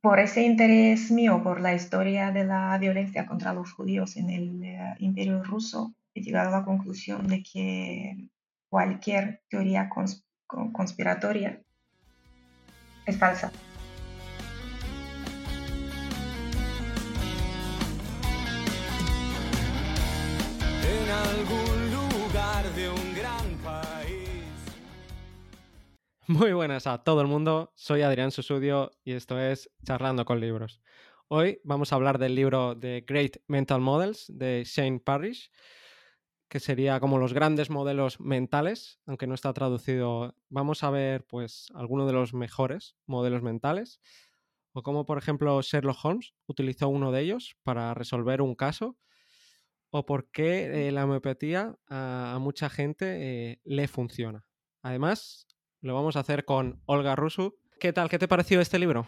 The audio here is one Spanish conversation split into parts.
por ese interés mío por la historia de la violencia contra los judíos en el eh, imperio ruso, he llegado a la conclusión de que cualquier teoría conspiratoria es falsa. Muy buenas a todo el mundo, soy Adrián Susudio y esto es Charlando con Libros. Hoy vamos a hablar del libro The Great Mental Models de Shane Parrish, que sería como los grandes modelos mentales, aunque no está traducido. Vamos a ver pues algunos de los mejores modelos mentales o como por ejemplo Sherlock Holmes utilizó uno de ellos para resolver un caso o por qué eh, la homeopatía a, mucha gente eh, le funciona. Además, lo vamos a hacer con Olga Rusu. ¿Qué tal? ¿Qué te pareció este libro?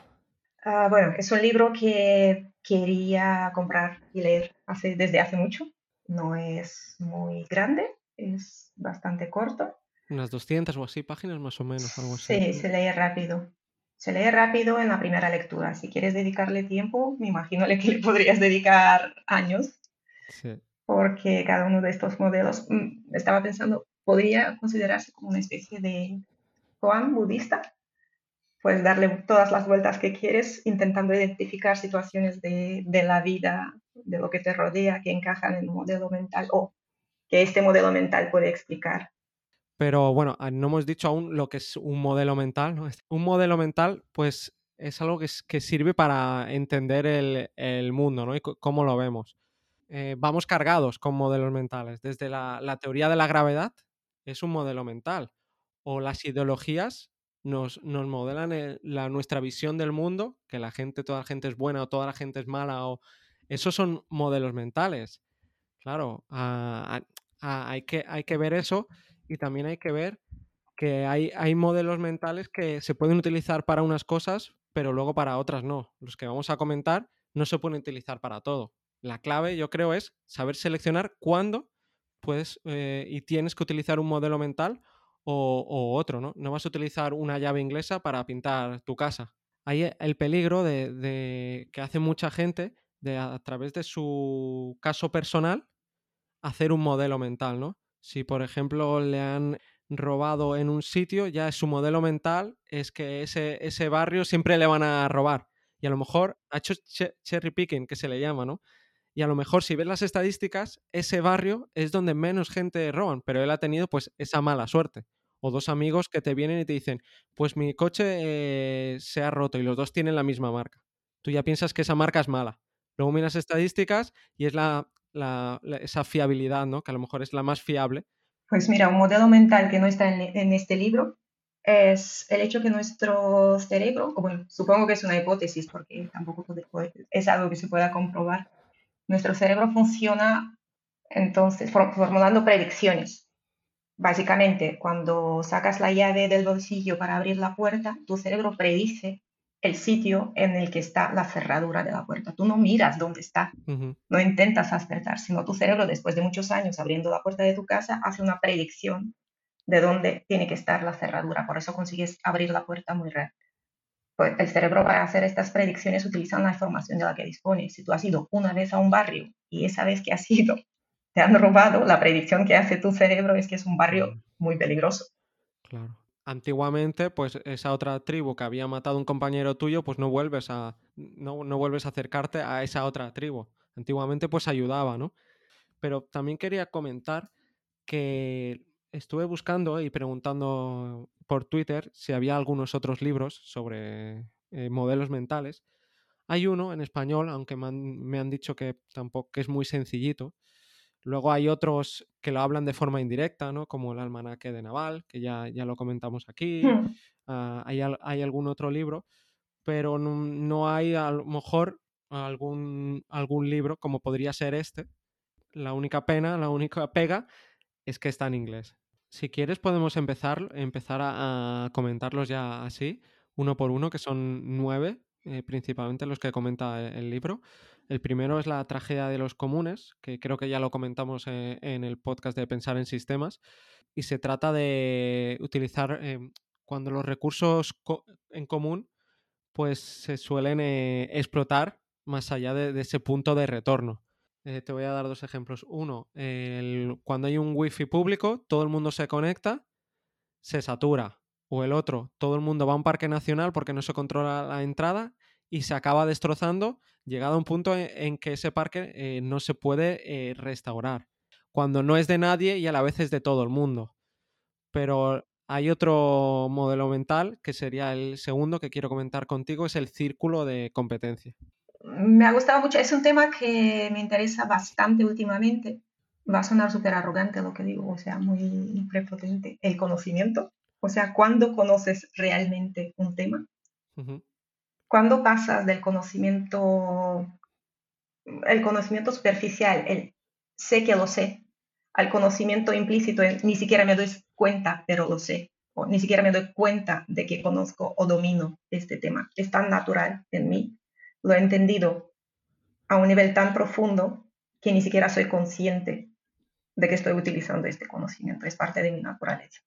Ah, bueno, es un libro que quería comprar y leer hace, desde hace mucho. No es muy grande, es bastante corto. Unas 200 o así páginas más o menos, algo así. Sí, se lee rápido. Se lee rápido en la primera lectura. Si quieres dedicarle tiempo, me imagino que le podrías dedicar años. Sí. Porque cada uno de estos modelos, mm, estaba pensando, podría considerarse como una especie de koan budista. Puedes darle todas las vueltas que quieres intentando identificar situaciones de, la vida de lo que te rodea que encajan en un modelo mental o que este modelo mental puede explicar. Pero bueno, ah, no hemos dicho aún lo que es un modelo mental. ¿no? Un modelo mental, pues es algo que, sirve para entender el, el, mundo ¿no? y cómo lo vemos. Eh, vamos cargados con modelos mentales. Desde la, la, teoría de la gravedad es un modelo mental. O las ideologías nos, nos modelan la, nuestra visión del mundo, que la gente, toda la gente es buena o toda la gente es mala o esos son modelos mentales. Claro, ah, ah, hay, que, hay que ver eso y también hay que ver que hay, hay modelos mentales que se pueden utilizar para unas cosas, pero luego para otras no. Los que vamos a comentar no se pueden utilizar para todo. La clave, yo creo, es saber seleccionar cuándo puedes y tienes que utilizar un modelo mental o, otro, ¿no? No vas a utilizar una llave inglesa para pintar tu casa. Hay el peligro de, de que hace mucha gente de a través de su caso personal hacer un modelo mental, ¿no? Si por ejemplo le han robado en un sitio, ya su modelo mental es que ese, ese barrio siempre le van a robar. Y a lo mejor ha hecho cherry picking, que se le llama, ¿no? Y a lo mejor si ves las estadísticas, ese barrio es donde menos gente roban, pero él ha tenido pues esa mala suerte. O dos amigos que te vienen y te dicen, pues mi coche eh, se ha roto y los dos tienen la misma marca. Tú ya piensas que esa marca es mala. Luego miras estadísticas y es la, esa fiabilidad, ¿no? Que a lo mejor es la más fiable. Pues mira, un modelo mental que no está en, este libro es el hecho que nuestro cerebro, bueno, supongo que es una hipótesis porque tampoco es algo que se pueda comprobar, nuestro cerebro funciona entonces formulando predicciones. Básicamente, cuando sacas la llave del bolsillo para abrir la puerta, tu cerebro predice el sitio en el que está la cerradura de la puerta. Tú no miras dónde está, no intentas acertar, sino tu cerebro, después de muchos años abriendo la puerta de tu casa, hace una predicción de dónde tiene que estar la cerradura. Por eso consigues abrir la puerta muy rápido. Pues el cerebro para hacer estas predicciones utiliza la información de la que dispone. Si tú has ido una vez a un barrio y esa vez que has ido te han robado, la predicción que hace tu cerebro es que es un barrio muy peligroso. Claro antiguamente, pues esa otra tribu que había matado a un compañero tuyo, pues no vuelves a, no, no, vuelves a acercarte a esa otra tribu. Antiguamente, pues ayudaba, ¿no? Pero también quería comentar que estuve buscando y preguntando por Twitter si había algunos otros libros sobre eh, modelos mentales. Hay uno en español, aunque me han, me han dicho que tampoco que es muy sencillito, Luego hay otros que lo hablan de forma indirecta, ¿no? Como el almanaque de Naval, que ya, ya lo comentamos aquí. Hmm. Ah, hay, hay, algún otro libro, pero no, hay a lo mejor algún, algún libro como podría ser este. La única pena, la única pega es que está en inglés. Si quieres podemos empezar, empezar a, comentarlos ya así, uno por uno, que son nueve, eh, principalmente los que comenta el libro. El primero es la tragedia de los comunes, que creo que ya lo comentamos eh, en el podcast de Pensar en Sistemas, y se trata de utilizar em, cuando los recursos en común pues se suelen eh, explotar más allá de ese punto de retorno. Eh, te voy a dar dos ejemplos. Uno, cuando hay un wifi público, todo el mundo se conecta, se satura. O el otro, todo el mundo va a un parque nacional porque no se controla la entrada y se acaba destrozando, llegado a un punto en, en que ese parque eh, no se puede eh, restaurar. Cuando no es de nadie y a la vez es de todo el mundo. Pero hay otro modelo mental que sería el segundo que quiero comentar contigo, es el círculo de competencia. Me ha gustado mucho, es un tema que me interesa bastante últimamente. Va a sonar súper arrogante lo que digo, o sea, muy prepotente. El conocimiento, o sea, ¿cuándo conoces realmente un tema? Ujú, ¿Cuándo pasas del conocimiento, el conocimiento superficial, el sé que lo sé, al conocimiento implícito, el ni siquiera me doy cuenta, pero lo sé, o ni siquiera me doy cuenta de que conozco o domino este tema? Es tan natural en mí, lo he entendido a un nivel tan profundo que ni siquiera soy consciente de que estoy utilizando este conocimiento, es parte de mi naturaleza.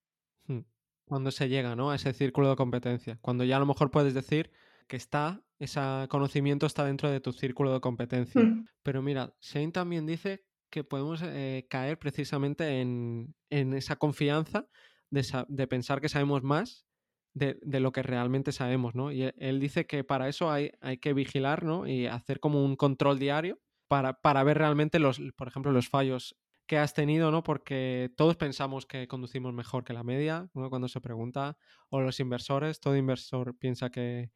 mm. Cuando se llega, ¿no? A ese círculo de competencia. Cuando ya a lo mejor puedes decir que está, ese conocimiento está dentro de tu círculo de competencia. Mm. Pero mira, Shane también dice que podemos eh, caer precisamente en, en esa confianza de pensar que sabemos más de, de lo que realmente sabemos, ¿no? Y él, él dice que para eso hay, hay que vigilar, ¿no? Y hacer como un control diario para, para ver realmente los, por ejemplo, los fallos que has tenido, ¿no? Porque todos pensamos que conducimos mejor que la media, ¿no? Cuando se pregunta, o los inversores, todo inversor piensa que,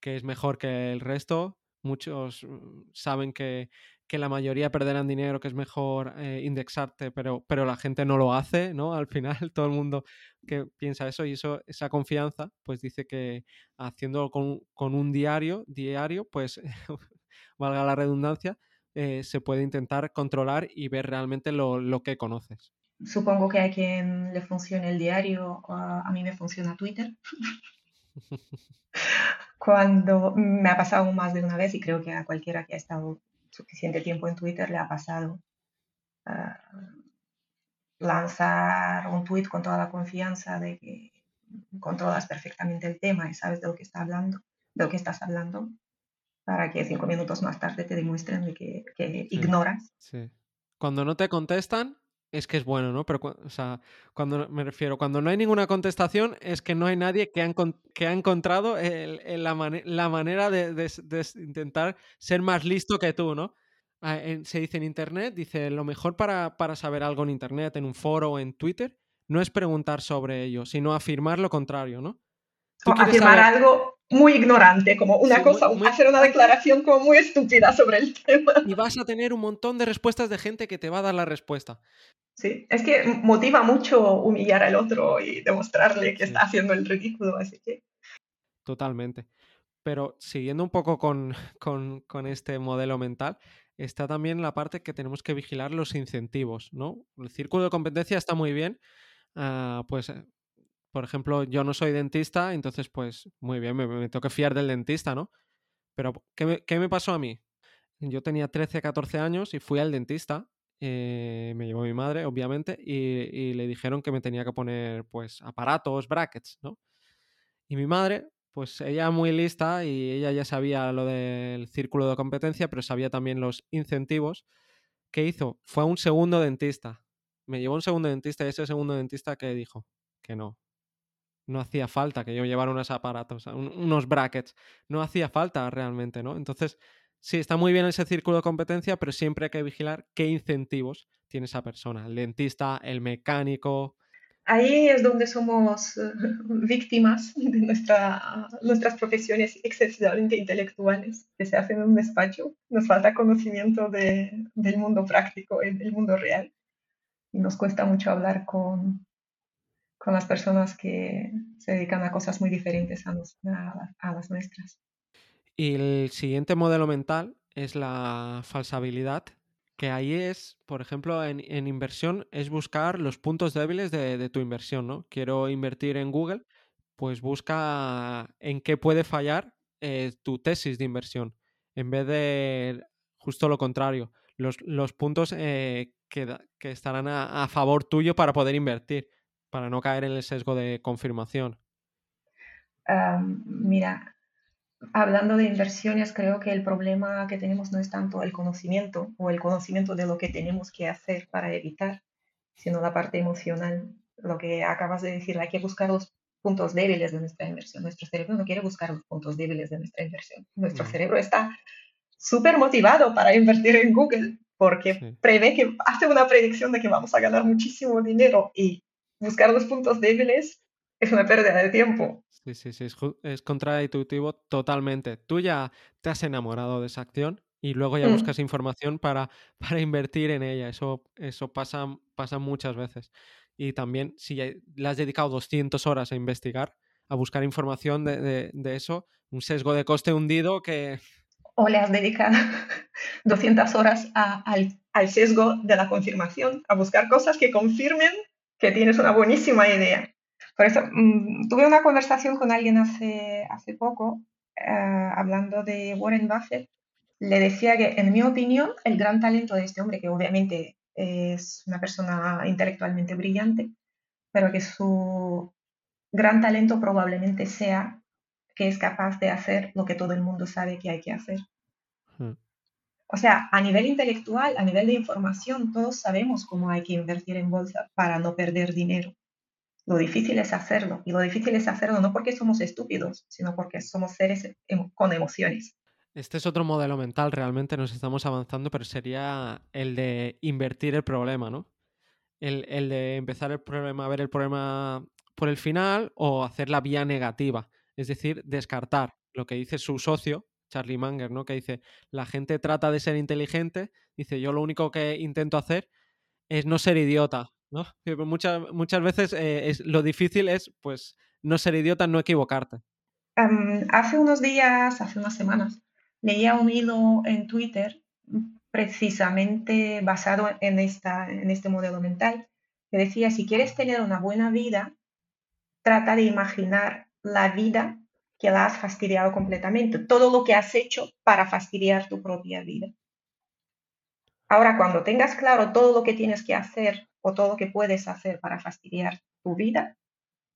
que es mejor que el resto. Muchos mm, saben que, que la mayoría perderán dinero, que es mejor eh, indexarte, pero, pero la gente no lo hace, ¿no? Al final todo el mundo que piensa eso y eso, esa confianza, pues dice que haciéndolo con, con un diario, diario, pues valga la redundancia, eh, se puede intentar controlar y ver realmente lo, lo que conoces. Supongo que a quien le funcione el diario, a a mí me funciona Twitter. Cuando me ha pasado más de una vez, y creo que a cualquiera que ha estado suficiente tiempo en Twitter le ha pasado, ah, lanzar un tweet con toda la confianza de que controlas perfectamente el tema y sabes de lo que está hablando, de lo que estás hablando, para que cinco minutos más tarde te demuestren de que, que Sí. ignoras. Sí. Cuando no te contestan, es que es bueno, ¿no? Pero, cu- o sea, cuando me refiero, cuando no hay ninguna contestación, es que no hay nadie que que ha encontrado el- el- la, la manera de, intentar ser más listo que tú, ¿no? Ah, se dice en Internet, dice, lo mejor para, para saber algo en Internet, en un foro o en Twitter, no es preguntar sobre ello, sino afirmar lo contrario, ¿no? Afirmar saber- algo muy ignorante, como una Sí, cosa, muy hacer una declaración como muy estúpida sobre el tema. y vas a tener un montón de respuestas de gente que te va a dar la respuesta. Sí, es que motiva mucho humillar al otro y demostrarle que Sí. está haciendo el ridículo, así que Totalmente. Pero siguiendo un poco con, con- con este modelo mental, está también la parte que tenemos que vigilar los incentivos, ¿no? El círculo de competencia está muy bien. ah, pues, por ejemplo, yo no soy dentista, entonces, pues, muy bien, me, me tengo que fiar del dentista, ¿no? Pero, ¿qué me, pasó a mí? Yo tenía 13, 14 años y fui al dentista. eh, me llevó mi madre, obviamente, y, y le dijeron que me tenía que poner, pues, aparatos, brackets, ¿no? Y mi madre, pues ella muy lista y ella ya sabía lo del círculo de competencia, pero sabía también los incentivos. ¿Qué hizo? Fue a un segundo dentista. Me llevó a un segundo dentista y ese segundo dentista que dijo que no. No hacía falta que yo llevara unos aparatos, un- unos brackets. No hacía falta realmente, ¿no? Entonces, sí, está muy bien ese círculo de competencia, pero siempre hay que vigilar qué incentivos tiene esa persona. El dentista, el mecánico. ahí es donde somos eh, víctimas de nuestra, nuestras profesiones excesivamente intelectuales que se hacen en un despacho. Nos falta conocimiento de- del mundo práctico, y del mundo real. Y nos cuesta mucho hablar con, con las personas que se dedican a cosas muy diferentes a, a- las nuestras. Y el siguiente modelo mental es la falsabilidad, que ahí es, por ejemplo, en, en inversión, es buscar los puntos débiles de, de tu inversión, ¿no? Quiero invertir en Google, pues busca en qué puede fallar eh, tu tesis de inversión, en vez de justo lo contrario, los, los puntos eh, que, que estarán a favor tuyo para poder invertir, para no caer en el sesgo de confirmación. Am, mira, hablando de inversiones, creo que el problema que tenemos no es tanto el conocimiento o el conocimiento de lo que tenemos que hacer para evitar, sino la parte emocional. Lo que acabas de decir, hay que buscar los puntos débiles de nuestra inversión. Nuestro cerebro no quiere buscar los puntos débiles de nuestra inversión. Nuestro cerebro está súper motivado para invertir en Google porque Sí. prevé que hace una predicción de que vamos a ganar muchísimo dinero y buscar los puntos débiles es una pérdida de tiempo. Sí, sí, sí, es, es contraintuitivo totalmente. Tú ya te has enamorado de esa acción y luego ya Mm. buscas información para, para invertir en ella. Eso, eso pasa, pasa muchas veces. Y también si ya le has dedicado 200 horas a investigar, a buscar información de, de- de eso, un sesgo de coste hundido que... O le has dedicado 200 horas a- al, al sesgo de la confirmación, a buscar cosas que confirmen que tienes una buenísima idea. Por eso, mm, tuve una conversación con alguien hace, hace poco, eh, hablando de Warren Buffett. Le decía que, en mi opinión, el gran talento de este hombre, que obviamente es una persona intelectualmente brillante, pero que su gran talento probablemente sea que es capaz de hacer lo que todo el mundo sabe que hay que hacer. Hmm. O sea, a nivel intelectual, a nivel de información, todos sabemos cómo hay que invertir en bolsa para no perder dinero. Lo difícil es hacerlo. Y lo difícil es hacerlo no porque somos estúpidos, sino porque somos seres con emociones. Este es otro modelo mental, realmente nos estamos avanzando, pero sería el de invertir el problema, ¿no? El, el de empezar el problema, ver el problema por el final o hacer la vía negativa, es decir, descartar lo que dice su socio, Charlie Munger, ¿no? Que dice, la gente trata de ser inteligente, dice, yo lo único que intento hacer es no ser idiota, ¿no? Que Muchas, muchas veces eh, es, lo difícil es, pues, no ser idiota, no equivocarte. Hace unos días, hace unas semanas, leía un hilo en Twitter mm, precisamente basado en, esta, en este modelo mental, que decía, si quieres tener una buena vida, trata de imaginar la vida que la has fastidiado completamente, todo lo que has hecho para fastidiar tu propia vida. Ahora, cuando tengas claro todo lo que tienes que hacer o todo lo que puedes hacer para fastidiar tu vida,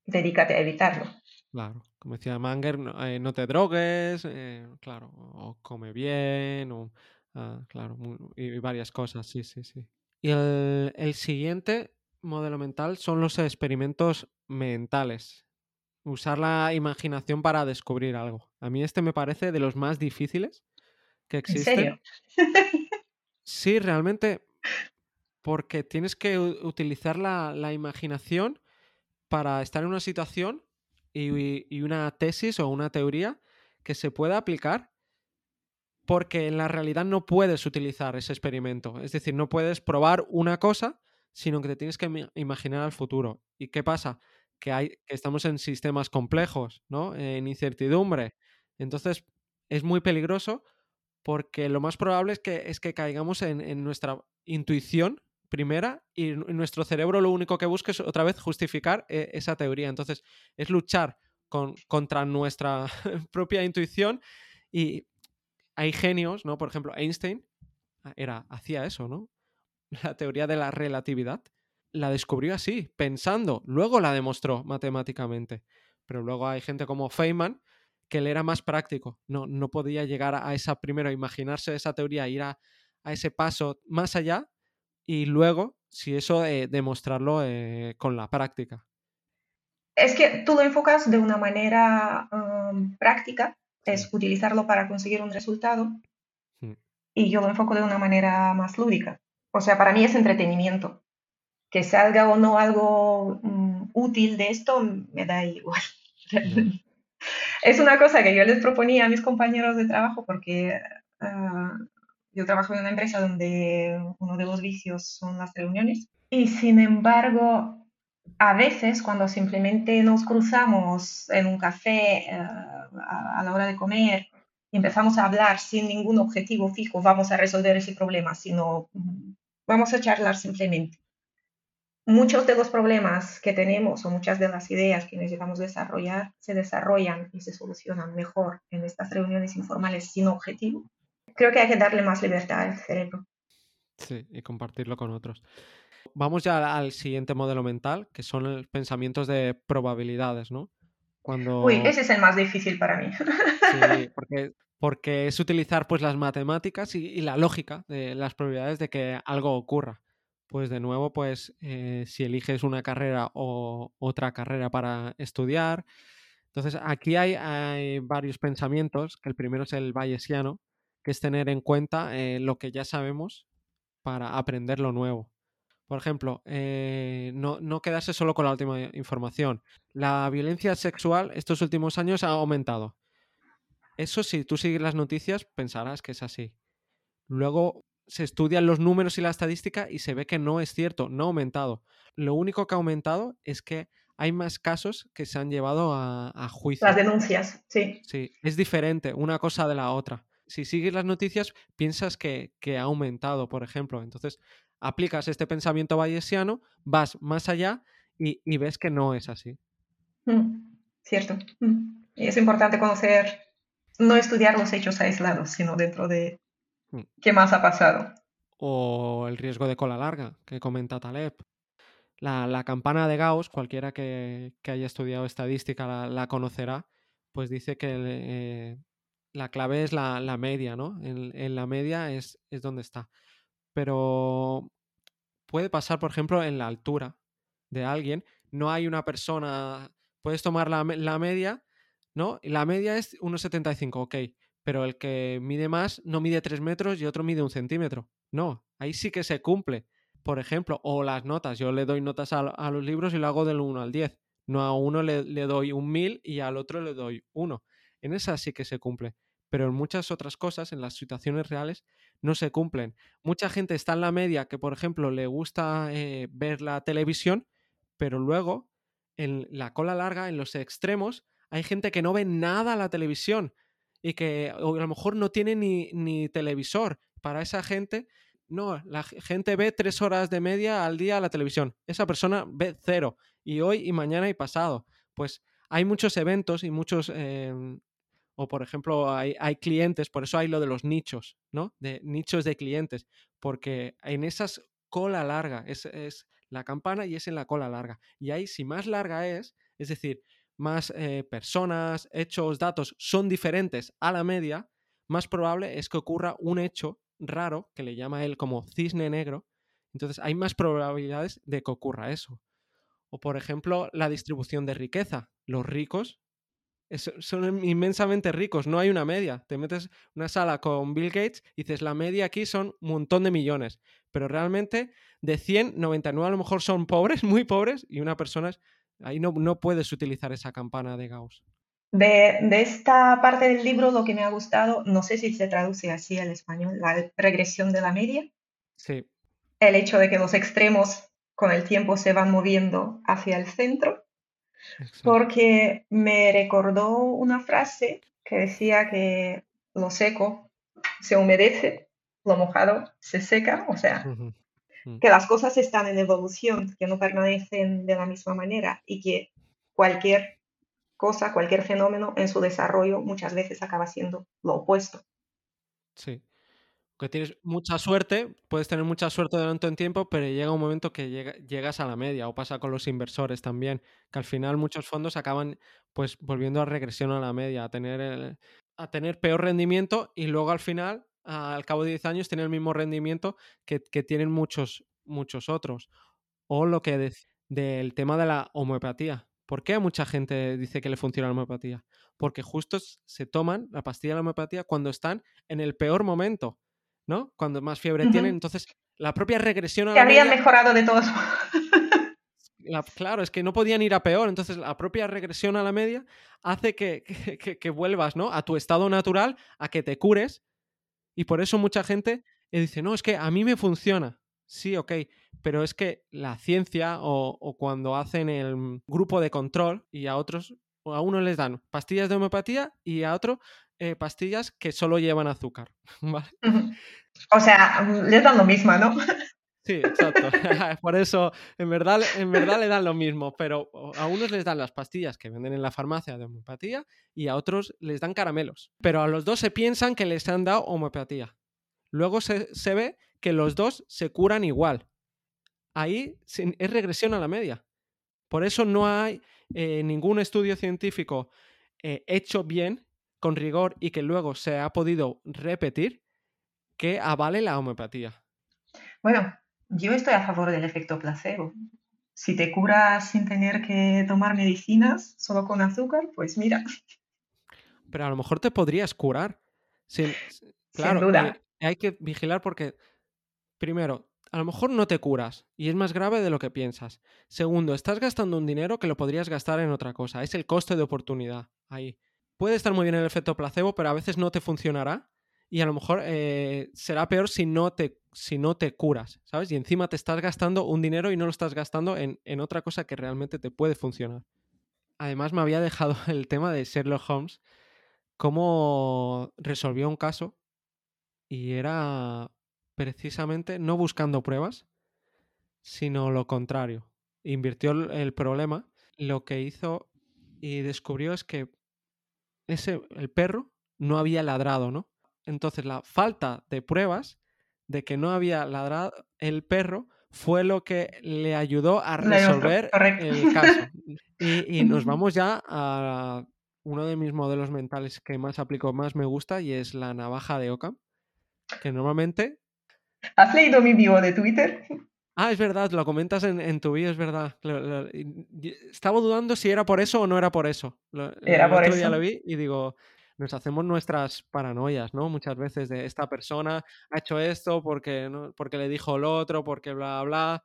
dedícate a evitarlo. Claro, como decía Manger, no, eh, te drogues, eh, claro, o come bien, o, ah, claro, y, varias cosas, sí, sí, sí. Y el siguiente modelo mental son los experimentos mentales. Usar la imaginación para descubrir algo. A mí este me parece de los más difíciles que ¿En existen. serio? Sí, realmente, porque tienes que utilizar la, la imaginación para estar en una situación y, y una tesis o una teoría que se pueda aplicar porque en la realidad no puedes utilizar ese experimento. Es decir, no puedes probar una cosa, sino que te tienes que ima- imaginar al futuro. ¿Y qué pasa? Que, hay, que estamos en sistemas complejos, ¿no? En incertidumbre. Entonces, es muy peligroso porque lo más probable es que, es que caigamos en, en nuestra intuición primera y nuestro cerebro lo único que busca es otra vez justificar eh, esa teoría. Entonces, es luchar con, contra nuestra propia intuición y hay genios, ¿no? Por ejemplo, Einstein ah, era, hacía eso, ¿no? La teoría de la relatividad la descubrió así, pensando, luego la demostró matemáticamente. Pero luego hay gente como Feynman que él era más práctico, no, no podía llegar a esa, primero, imaginarse esa teoría, ir a, a ese paso más allá y luego, si eso, eh, demostrarlo eh, con la práctica. Es que tú lo enfocas de una manera um, práctica, es utilizarlo para conseguir un resultado, Mm. y yo lo enfoco de una manera más lúdica. O sea, para mí es entretenimiento. Que salga o no algo mm, útil de esto, me da igual. Es una cosa que yo les proponía a mis compañeros de trabajo porque ah, yo trabajo en una empresa donde uno de los vicios son las reuniones y sin embargo a veces cuando simplemente nos cruzamos en un café eh, a, a la hora de comer y empezamos a hablar sin ningún objetivo fijo, vamos a resolver ese problema, sino mm, vamos a charlar simplemente. Muchos de los problemas que tenemos o muchas de las ideas que necesitamos desarrollar se desarrollan y se solucionan mejor en estas reuniones informales sin objetivo. Creo que hay que darle más libertad al cerebro. Sí, y compartirlo con otros. Vamos ya al siguiente modelo mental, que son los pensamientos de probabilidades, ¿no? Cuando... Uy, ese es el más difícil para mí. Sí, porque, porque es utilizar pues las matemáticas y, y la lógica de las probabilidades de que algo ocurra. Pues de nuevo, pues eh, si eliges una carrera o otra carrera para estudiar. Entonces, aquí hay, hay varios pensamientos, el primero es el bayesiano, que es tener en cuenta eh, lo que ya sabemos para aprender lo nuevo. Por ejemplo, eh, no, no quedarse solo con la última información. La violencia sexual estos últimos años ha aumentado. Eso si tú sigues las noticias pensarás que es así. Luego se estudian los números y la estadística y se ve que no es cierto, no ha aumentado. Lo único que ha aumentado es que hay más casos que se han llevado a, a juicio. Las denuncias, sí. Sí, es diferente una cosa de la otra. Si sigues las noticias, piensas que, que ha aumentado, por ejemplo. Entonces, aplicas este pensamiento bayesiano, vas más allá y, y ves que no es así. Mm, cierto. Mm. Y es importante conocer, no estudiar los hechos aislados, sino dentro de. Qué más ha pasado. O el riesgo de cola larga, que comenta Taleb. La, la campana de Gauss, cualquiera que, que haya estudiado estadística la, conocerá, pues dice que eh, la clave es la, la media, ¿no? En, en la media es, es donde está. Pero puede pasar, por ejemplo, en la altura de alguien. No hay una persona, puedes tomar la, la media, ¿no? La media es 1,75, ok. Pero el que mide más no mide 3 metros y otro mide un centímetro. No, ahí sí que se cumple. Por ejemplo, o las notas. Yo le doy notas a, los libros y lo hago del 1 al 10. No a uno le, doy un 1000 y al otro le doy 1. En esa sí que se cumple. Pero en muchas otras cosas, en las situaciones reales, no se cumplen. Mucha gente está en la media que, por ejemplo, le gusta eh, ver la televisión, pero luego en la cola larga, en los extremos, hay gente que no ve nada la televisión y que a lo mejor no tiene ni, ni televisor. Para esa gente, no, la gente ve tres horas de media al día la televisión. Esa persona ve cero. Y hoy y mañana y pasado. Pues hay muchos eventos y muchos... eh, o por ejemplo, hay, hay clientes, por eso hay lo de los nichos, ¿no? De nichos de clientes. Porque en esas cola larga es, es la campana y es en la cola larga. Y ahí, si más larga es, es decir, más eh, personas, hechos, datos son diferentes a la media, más probable es que ocurra un hecho raro, que le llama él como cisne negro. Entonces hay más probabilidades de que ocurra eso. O por ejemplo, la distribución de riqueza. Los ricos son inmensamente ricos, no hay una media. Te metes una sala con Bill Gates y dices, la media aquí son un montón de millones. Pero realmente de 100, 99 a lo mejor son pobres, muy pobres, y una persona es... Ahí no, no puedes utilizar esa campana de Gauss. De, de esta parte del libro lo que me ha gustado, no sé si se traduce así al español, la regresión de la media, Sí, el hecho de que los extremos con el tiempo se van moviendo hacia el centro, exacto. porque me recordó una frase que decía que lo seco se humedece, lo mojado se seca, o sea, que las cosas están en evolución, que no permanecen de la misma manera y que cualquier cosa, cualquier fenómeno en su desarrollo muchas veces acaba siendo lo opuesto. Sí. Que tienes mucha suerte, puedes tener mucha suerte durante un tiempo, pero llega un momento que llega- llegas a la media, o pasa con los inversores también, que al final muchos fondos acaban pues volviendo a regresión a la media, a tener, el- a tener peor rendimiento y luego al final, al cabo de 10 años, tienen el mismo rendimiento que, que tienen muchos, muchos otros. O lo que dec- del tema de la homeopatía. ¿Por qué a mucha gente dice que le funciona la homeopatía? Porque justo se toman la pastilla de la homeopatía cuando están en el peor momento, ¿no? Cuando más fiebre tienen. Entonces, la propia regresión a Que habrían media, mejorado de todos la- claro, es que no podían ir a peor. Entonces, la propia regresión a la media hace que, que- que- que vuelvas, ¿no? A tu estado natural, a que te cures. Y por eso mucha gente eh, dice, no, es que a mí me funciona. Sí, ok, pero es que la ciencia o, o cuando hacen el grupo de control y a otros, a uno les dan pastillas de homeopatía y a otro eh, pastillas que solo llevan azúcar. O sea, les dan lo mismo, ¿no? Sí, exacto. Por eso, en verdad, en verdad le dan lo mismo, pero a unos les dan las pastillas que venden en la farmacia de homeopatía y a otros les dan caramelos. Pero a los dos se piensan que les han dado homeopatía. Luego se, se ve que los dos se curan igual. Ahí es regresión a la media. Por eso no hay eh, ningún estudio científico eh, hecho bien, con rigor y que luego se ha podido repetir que avale la homeopatía. Bueno, yo estoy a favor del efecto placebo. Si te curas sin tener que tomar medicinas, solo con azúcar, pues mira. Pero a lo mejor te podrías curar. Sin, claro, duda. eh, hay que vigilar porque, primero, a lo mejor no te curas y es más grave de lo que piensas. Segundo, estás gastando un dinero que lo podrías gastar en otra cosa. Es el coste de oportunidad ahí. Puede estar muy bien el efecto placebo, pero a veces no te funcionará y a lo mejor eh, será peor si no, te, si no te curas, ¿sabes? Y encima te estás gastando un dinero y no lo estás gastando en, en otra cosa que realmente te puede funcionar. Además, me había dejado el tema de Sherlock Holmes, cómo resolvió un caso y era precisamente no buscando pruebas, sino lo contrario. Invirtió el, problema, lo que hizo y descubrió es que ese, el perro no había ladrado, ¿no? Entonces la falta de pruebas de que no había ladrado el perro fue lo que le ayudó a resolver el caso. Y, y nos vamos ya a uno de mis modelos mentales que más aplico, más me gusta, y es la navaja de Occam, que normalmente... ¿Has leído mi bio de Twitter? Ah, es verdad, lo comentas en, en tu vídeo, es verdad. Lo- lo- estaba dudando si era por eso o no era por eso. Lo- Era por otro día eso. lo vi y digo, nos hacemos nuestras paranoias, ¿no? Muchas veces de esta persona ha hecho esto porque, ¿no? porque le dijo lo otro, porque bla, bla.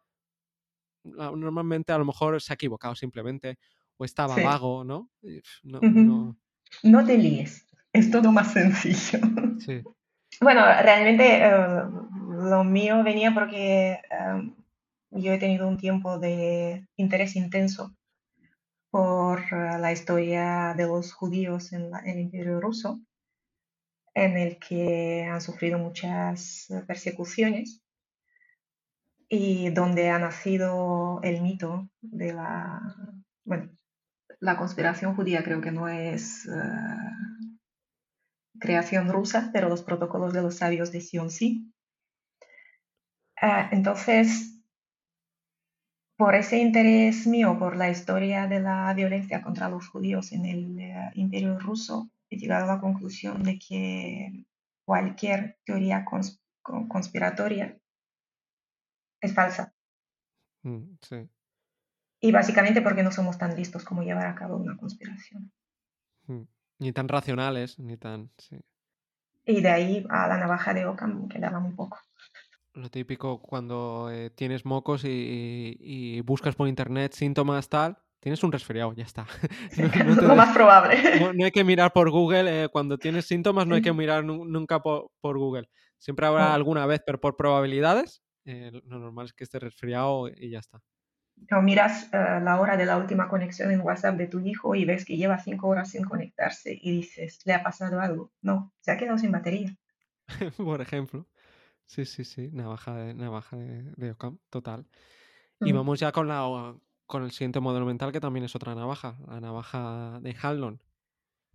La- Normalmente a lo mejor se ha equivocado simplemente o estaba Sí. vago, ¿no? No, No te líes, es todo más sencillo. sí. Bueno, realmente eh, lo mío venía porque eh, yo he tenido un tiempo de interés intenso por eh, la historia de los judíos en, la- en el Imperio Ruso, en el que han sufrido muchas persecuciones y donde ha nacido el mito de la, bueno, la conspiración judía creo que no es eh, creación rusa, pero los protocolos de los sabios de Sion sí. Ah, entonces, por ese interés mío por la historia de la violencia contra los judíos en el eh, Imperio ruso, he llegado a la conclusión de que cualquier teoría cons- con- conspiratoria es falsa. Mm, sí. Y básicamente porque no somos tan listos como llevar a cabo una conspiración. Mm. Ni tan racionales, ni tan... Sí. Y de ahí a la navaja de Occam quedaba un poco. Lo típico cuando eh, tienes mocos y, y- y buscas por internet síntomas tal, tienes un resfriado, ya está. No, no te Lo más probable. no- no hay que mirar por Google, eh, cuando tienes síntomas no hay que mirar nu- nunca por, por Google. Siempre habrá alguna vez, pero por probabilidades, eh, lo normal es que esté resfriado y ya está. O miras la hora de la última conexión en WhatsApp de tu hijo y ves que lleva cinco horas sin conectarse y dices, ¿le ha pasado algo? No, se ha quedado sin batería. por ejemplo. Sí, sí, sí, navaja de, navaja de, de total. Y vamos ya con, la, con el siguiente modelo mental, que también es otra navaja, la navaja de Hanlon.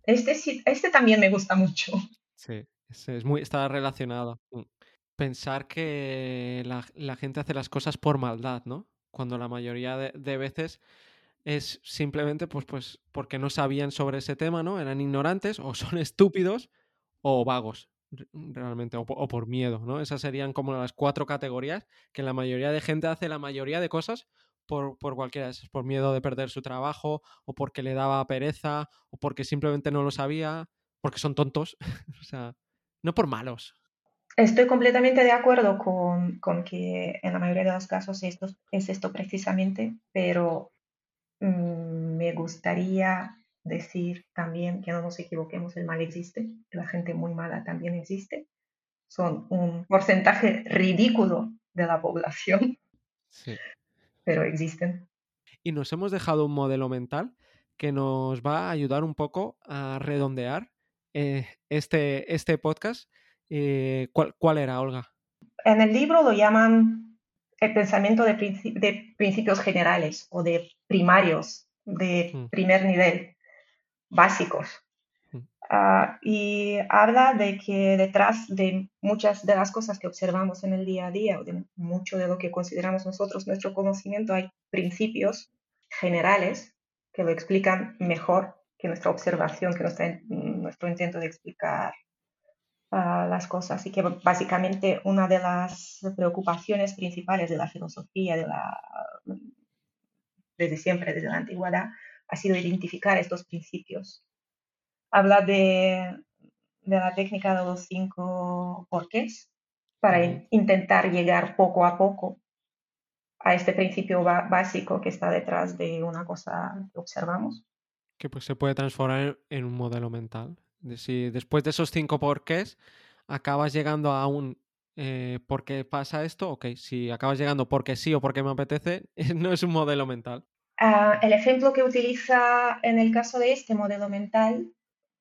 Este, sí- este también me gusta mucho. Sí, es, es muy, está relacionado. Pensar que la, la gente hace las cosas por maldad, ¿no? Cuando la mayoría de, de veces es simplemente pues, pues porque no sabían sobre ese tema, ¿no? Eran ignorantes o son estúpidos o vagos, realmente, o, po- o por miedo, ¿no? Esas serían como las cuatro categorías que la mayoría de gente hace la mayoría de cosas por, por cualquiera de esas, por miedo de perder su trabajo, o porque le daba pereza, o porque simplemente no lo sabía, porque son tontos, o sea, no por malos. Estoy completamente de acuerdo con, con que en la mayoría de los casos esto, es esto precisamente, pero mm, me gustaría decir también que no nos equivoquemos, el mal existe, la gente muy mala también existe, son un porcentaje ridículo de la población, Sí. pero existen. Y nos hemos dejado un modelo mental que nos va a ayudar un poco a redondear eh, este, este podcast. Eh, ¿cuál, ¿Cuál era, Olga? En el libro lo llaman el pensamiento de, de principios generales o de primarios, de Mm. primer nivel, básicos. Ah, y habla de que detrás de muchas de las cosas que observamos en el día a día, o de mucho de lo que consideramos nosotros nuestro conocimiento, hay principios generales que lo explican mejor que nuestra observación, que nuestra, nuestro intento de explicar uh, las cosas. Y que básicamente una de las preocupaciones principales de la filosofía de la, desde siempre, desde la antigüedad, ha sido identificar estos principios. Habla de, de la técnica de los cinco porqués para intentar llegar poco a poco a este principio básico que está detrás de una cosa que observamos. Que pues se puede transformar en un modelo mental. Si después de esos cinco porqués acabas llegando a un eh, ¿por qué pasa esto? Ok, si acabas llegando porque sí o porque me apetece, no es un modelo mental. Ah, el ejemplo que utiliza en el caso de este modelo mental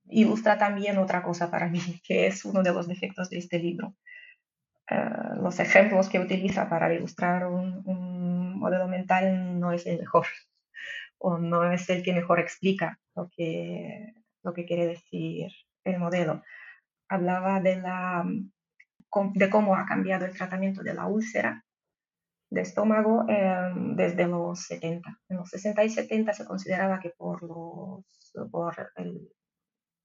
ilustra también otra cosa para mí, que es uno de los defectos de este libro. Ah, los ejemplos que utiliza para ilustrar un, modelo mental no es el mejor o no es el que mejor explica lo que, lo que quiere decir el modelo. Hablaba de, cómo ha cambiado el tratamiento de la úlcera de estómago em, desde los 70. En los 60 y 70 se consideraba que por, los, por el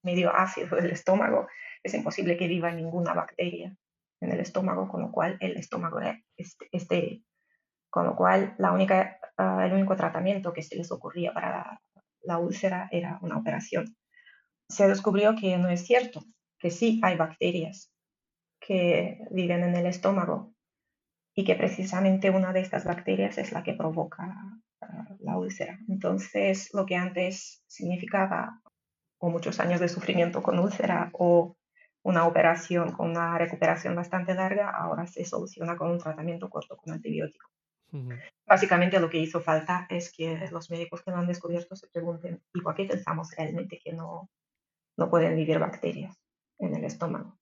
medio ácido del estómago es imposible que viva ninguna bacteria en el estómago, con lo cual el estómago es estéril. Con lo cual la única, ah, el único tratamiento que se les ocurría para la úlcera era una operación. Se descubrió que no es cierto, que sí hay bacterias que viven en el estómago y que precisamente una de estas bacterias es la que provoca ah, la úlcera. Entonces, lo que antes significaba o muchos años de sufrimiento con úlcera o una operación con una recuperación bastante larga, ahora se soluciona con un tratamiento corto con antibiótico. Básicamente lo que hizo falta es que los médicos que lo han descubierto se pregunten, ¿y por qué pensamos realmente que no, no pueden vivir bacterias en el estómago?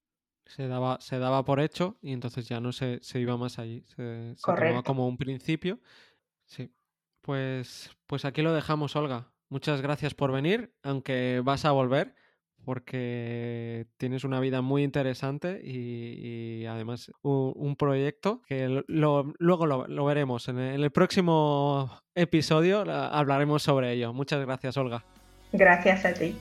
Se daba, se daba por hecho y entonces ya no se, se iba más allí. Se, se tomaba como un principio. Sí. Pues, pues aquí lo dejamos, Olga. Muchas gracias por venir, aunque vas a volver, porque tienes una vida muy interesante y, y además un, un, proyecto que lo, luego lo, lo veremos. En el, en el próximo episodio hablaremos sobre ello. Muchas gracias, Olga. Gracias a ti.